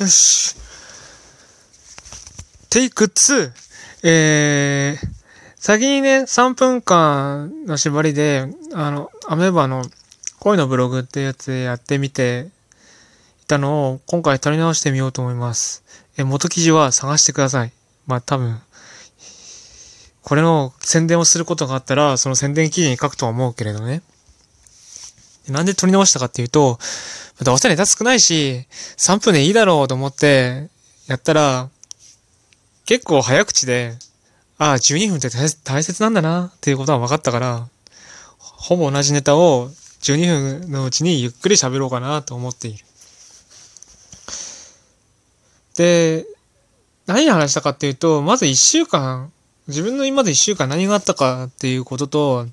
よし。テイク2。えー、先にね、3分間の縛りで、あの、アメーバの恋のブログってやつでやってみていたのを今回取り直してみようと思います。え、元記事は探してください。まあ多分、これの宣伝をすることがあったら、その宣伝記事に書くとは思うけれどね。なんで撮り直したかっていうと、どうせネタ少ないし、3分でいいだろうと思って、やったら、結構早口で、ああ、12分って大切なんだなっていうことは分かったから、ほぼ同じネタを12分のうちにゆっくり喋ろうかなと思っている。で、何話したかっていうと、まず1週間、自分の今まで1週間何があったかっていうことと、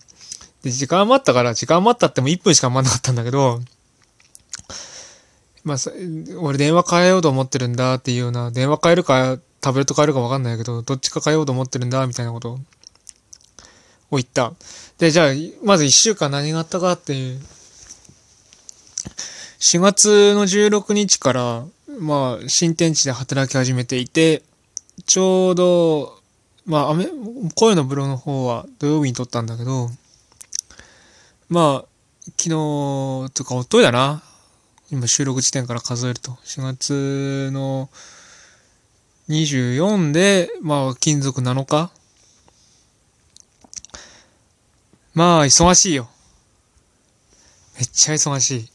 で、時間余ったから、時間余ったっても1分しか余んなかったんだけど、まあ、俺電話変えようと思ってるんだっていうような、電話変えるか、タブレット変えるかわかんないけど、どっちか変えようと思ってるんだ、みたいなことを言った。で、じゃあ、まず1週間何があったかっていう。4月の16日から、まあ、新天地で働き始めていて、ちょうど、まあ、雨声のブログの方は土曜日に撮ったんだけど、まあ、昨日、とか、おっといだな。今収録時点から数えると。4月の24で、まあ、金属7日まあ、忙しいよ。めっちゃ忙しい。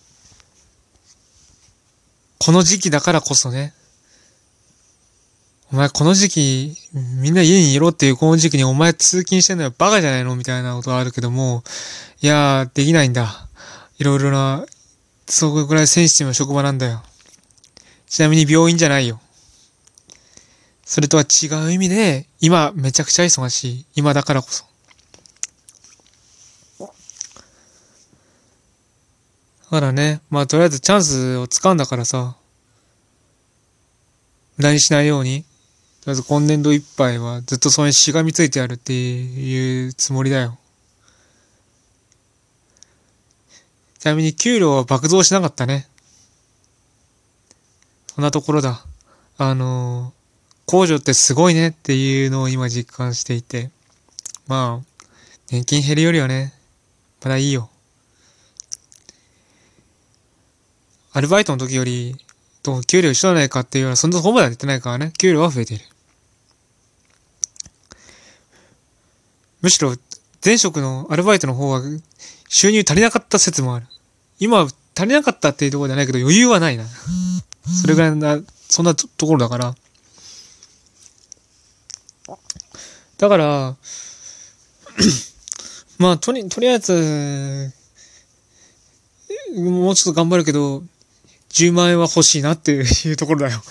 この時期だからこそね。お前この時期、みんな家にいろっていうこの時期にお前通勤してんのよバカじゃないのみたいなことはあるけども、いやー、できないんだ。いろいろな、そこぐらいセンシティブな職場なんだよ。ちなみに病院じゃないよ。それとは違う意味で、今めちゃくちゃ忙しい。今だからこそ。だからね、まあとりあえずチャンスを掴んだからさ、無駄にしないように、りあえず今年度いっぱいはずっとそれにしがみついてやるっていうつもりだよ。ちなみに給料は爆増しなかったね。そんなところだ。あのー、控除ってすごいねっていうのを今実感していて。まあ、年金減るよりはね、まだいいよ。アルバイトの時より、と給料一緒じゃないかっていうような、そんなほぼは言ってないからね、給料は増えている。むしろ前職のアルバイトの方は収入足りなかった説もある。今足りなかったっていうところじゃないけど余裕はないな。それぐらいな、そんなところだから。だから、まあ、とり、とりあえず、もうちょっと頑張るけど、10万円は欲しいなっていうところだよ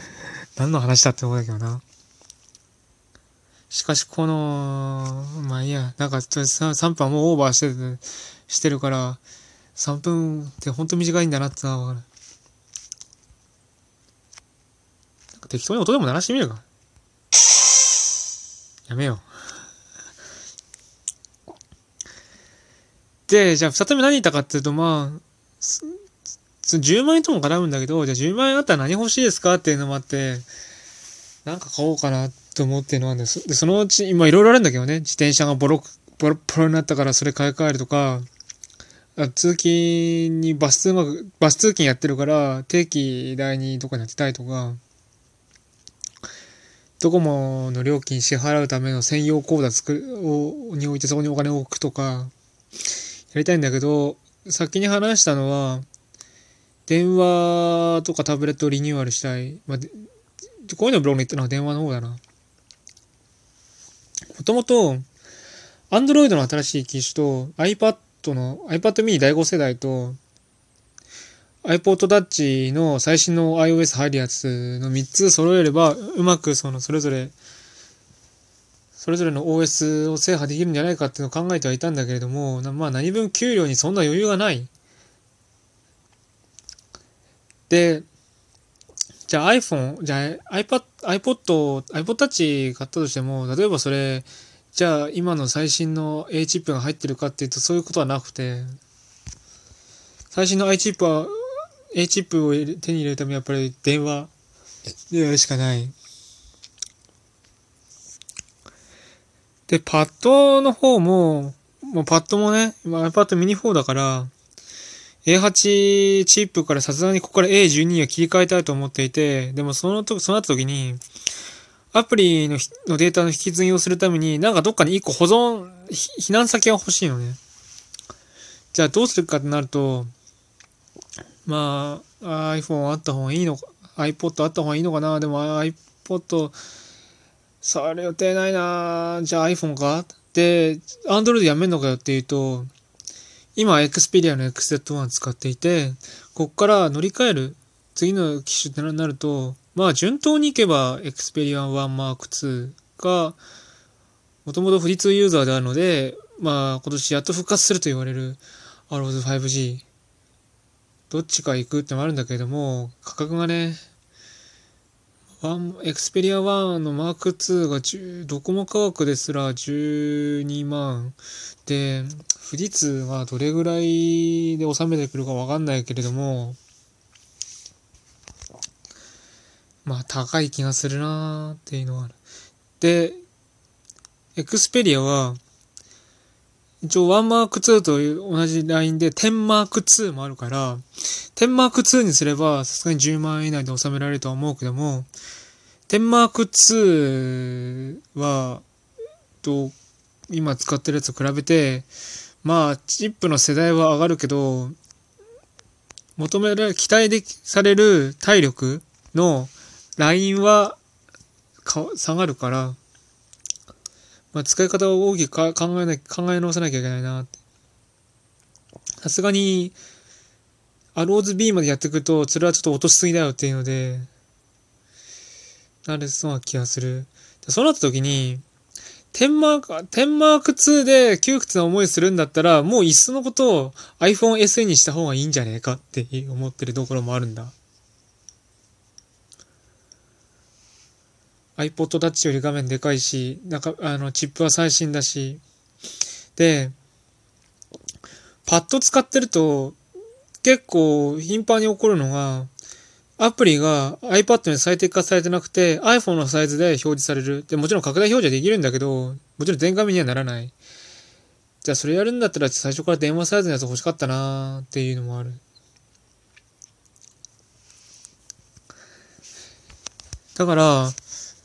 何の話だって思うんだけどな。しかしこの、まあいいや、なんか3分はもうオーバーしてる、してるから、3分ってほんと短いんだなってわかる。なんか適当に音でも鳴らしてみるか。やめよう。で、じゃあ二つ目何言ったかっていうと、まあ、10万円とも絡むんだけど、じゃあ10万円あったら何欲しいですかっていうのもあって、なんか買おうかなと思ってるのはんです。で、そのうち、今いろいろあるんだけどね、自転車がボロ、ボロボロになったからそれ買い替えるとか、通勤にバス通学、バス通勤やってるから、定期代にどこに当てたいとか、ドコモの料金支払うための専用口座作る、を、に置いてそこにお金を置くとか、やりたいんだけど、先に話したのは、電話とかタブレットをリニューアルしたい。まあ、こういうのブログに言ったのは電話の方だな。もともと、Android の新しい機種と iPad の iPad mini 第5世代と iPod Touch の最新の iOS 入るやつの3つ揃えればうまくそのそれぞれそれぞれの OS を制覇できるんじゃないかっていうのを考えてはいたんだけれどもまあ何分給料にそんな余裕がないでじゃあ iPhone、じゃあ iPad、iPod、iPod Touch 買ったとしても、例えばそれ、じゃあ今の最新の A チップが入ってるかっていうとそういうことはなくて、最新の i チップは、A チップを手に入れるためやっぱり電話でやるしかない。で、パッドの方も、もうパッドもね、iPad mini 4だから、A8 チップからさすがにここから A12 は切り替えたいと思っていて、でもそのと、その後時に、アプリののデータの引き継ぎをするために、なんかどっかに一個保存、避難先が欲しいのね。じゃあどうするかってなると、まあ、iPhone あった方がいいのか、iPod あった方がいいのかな。でも iPod、触る予定ないな。じゃあ iPhone か。で、Android やめんのかよっていうと、今、Xperia の XZ1 使っていて、こっから乗り換える次の機種ってなると、まあ順当にいけば Xperia 1 Mark II が、もともと富士通ユーザーであるので、まあ今年やっと復活すると言われる ROS 5G。どっちか行くってもあるんだけれども、価格がね、エクスペリア1のマーク2が10ドコモ価格ですら12万で、富士通はどれぐらいで収めてくるかわかんないけれども、まあ高い気がするなーっていうのはある。で、エクスペリアは、一応1マーク2と同じラインで10マーク2もあるから、10マーク2にすればさすがに10万円以内で収められるとは思うけども、10マーク2は、と、今使ってるやつと比べて、まあ、チップの世代は上がるけど、求められ、期待でされる体力のラインはか下がるから、まあ、使い方を大きく考えな、考え直さなきゃいけないなって。さすがに、アローズ B までやっていくと、それはちょっと落としすぎだよっていうので、なれそうな気がする。そうなった時に、テンマーク、テンマーク2で窮屈な思いするんだったら、もういっそのことを iPhone SE にした方がいいんじゃねえかって思ってるところもあるんだ。iPod Touch より画面でかいし、なんか、あの、チップは最新だし。で、パッド使ってると、結構頻繁に起こるのが、アプリが iPad に最適化されてなくて iPhone のサイズで表示される。で、もちろん拡大表示はできるんだけど、もちろん全画面にはならない。じゃあそれやるんだったら最初から電話サイズのやつ欲しかったなーっていうのもある。だから、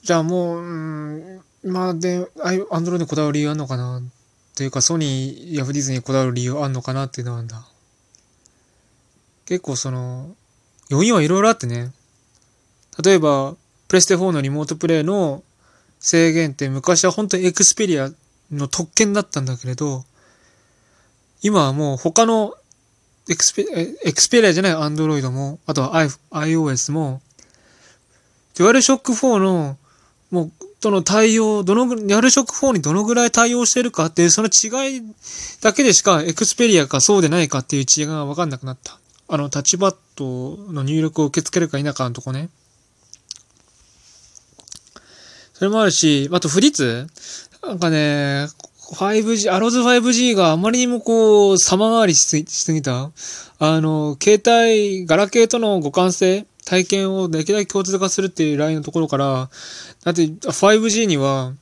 じゃあもう、うん、まあで、アンドロイドにこだわる理由あんのかな？というか、ソニーやフディズニーにこだわる理由あんのかなっていうのはあんだ。結構その、要因はいろいろあってね。例えば、プレステ4のリモートプレイの制限って昔は本当にエクスペリアの特権だったんだけれど、今はもう他のエクスペエクスペリアじゃないアンドロイドも、あとは iOS も、デュアルショック4の、もう、との対応、どのぐ、デュアルショック4にどのぐらい対応してるかっていう、その違いだけでしかエクスペリアかそうでないかっていう違いがわかんなくなった。あの、タッチパッドの入力を受け付けるか否かのとこね。それもあるし、あと、フリッツなんかね、5G、アローズ 5G があまりにもこう、様変わりしすぎた。あの、携帯、ガラケーとの互換性、体験をできるだけ共通化するっていうラインのところから、だって 5G には、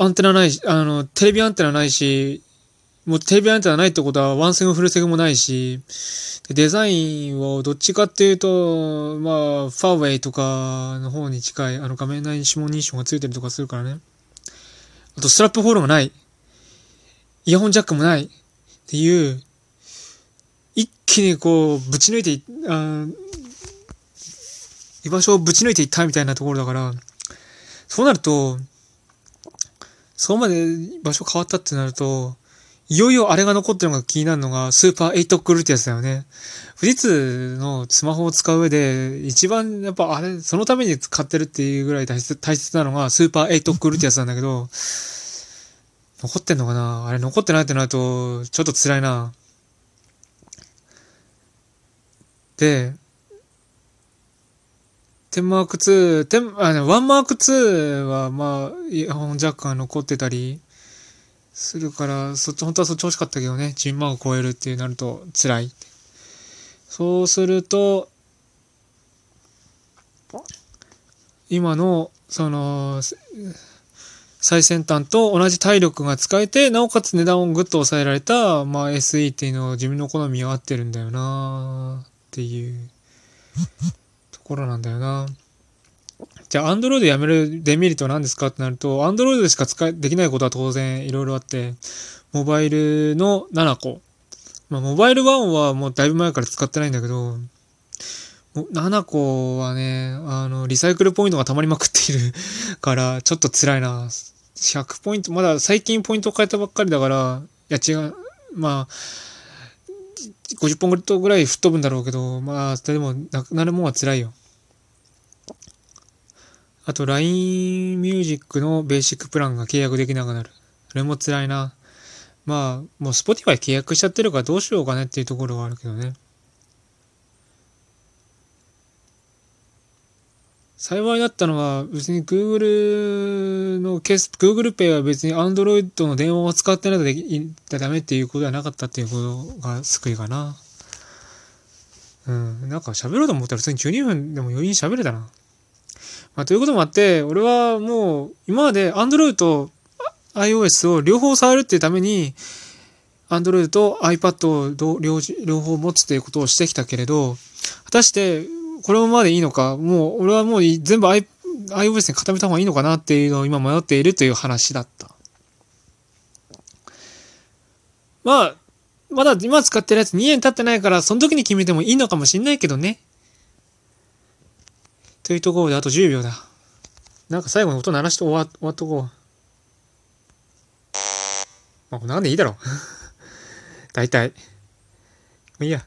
アンテナないし、あの、テレビアンテナないし、もうテレビアンテナないってことはワンセグフルセグもないし、デザインをどっちかっていうと、まあ、ファーウェイとかの方に近い、あの画面内に指紋認証がついてるとかするからね。あと、ストラップホールがない。イヤホンジャックもない。っていう、一気にこう、ぶち抜いてあ居場所をぶち抜いていったみたいなところだから、そうなると、そこまで場所変わったってなると、いよいよあれが残ってるのが気になるのが、スーパー8クルーってやつだよね。富士通のスマホを使う上で、一番やっぱあれ、そのために使ってるっていうぐらい大切大切なのが、スーパー8クルーってやつなんだけど、残ってんのかな？あれ残ってないってなると、ちょっと辛いな。で、テンマーク2、テン、あ、ワンマーク2は、まあ、イヤホンジャックが残ってたり、するから、そっち、本当はそっち欲しかったけどね、10万を超えるってなると辛い。そうすると、今の、その、最先端と同じ体力が使えて、なおかつ値段をぐっと抑えられた、まあ SE っていうのを自分の好みに合ってるんだよなっていうころなんだよな。じゃあ、Android やめるデメリットは何ですかってなると、Android でしか使え、できないことは当然いろいろあって、モバイルの7個。まあ、モバイル1はもうだいぶ前から使ってないんだけど、7個はね、あの、リサイクルポイントが溜まりまくっている から、ちょっと辛いな。100ポイント、まだ最近ポイント変えたばっかりだから、いや違う、まあ、50本ぐらい吹っ飛ぶんだろうけど、まあ、でも、なくなるもんは辛いよ。あと、LINE ミュージックのベーシックプランが契約できなくなる。それも辛いな。まあ、もう Spotify 契約しちゃってるからどうしようかねっていうところはあるけどね。幸いだったのは、別に Google のケース、Google Pay は別に Android の電話を使ってないとできダメっていうことはなかったっていうことが救いかな。うん。なんか喋ろうと思ったら普通に12分でも余韻喋れたな。まあ、ということもあって、俺はもう今まで Android と iOS を両方触るっていうために、Android と iPad を両両方持つということをしてきたけれど、果たしてこれまでいいのか、もう、俺はもう全部 iOS に固めた方がいいのかなっていうのを今迷っているという話だった。まあ、まだ今使ってるやつ2年経ってないから、その時に決めてもいいのかもしんないけどね。というところであと10秒だ。なんか最後に音鳴らして終わ終わっとこう。まあ、こんなんでいいだろう。大体。もういいや。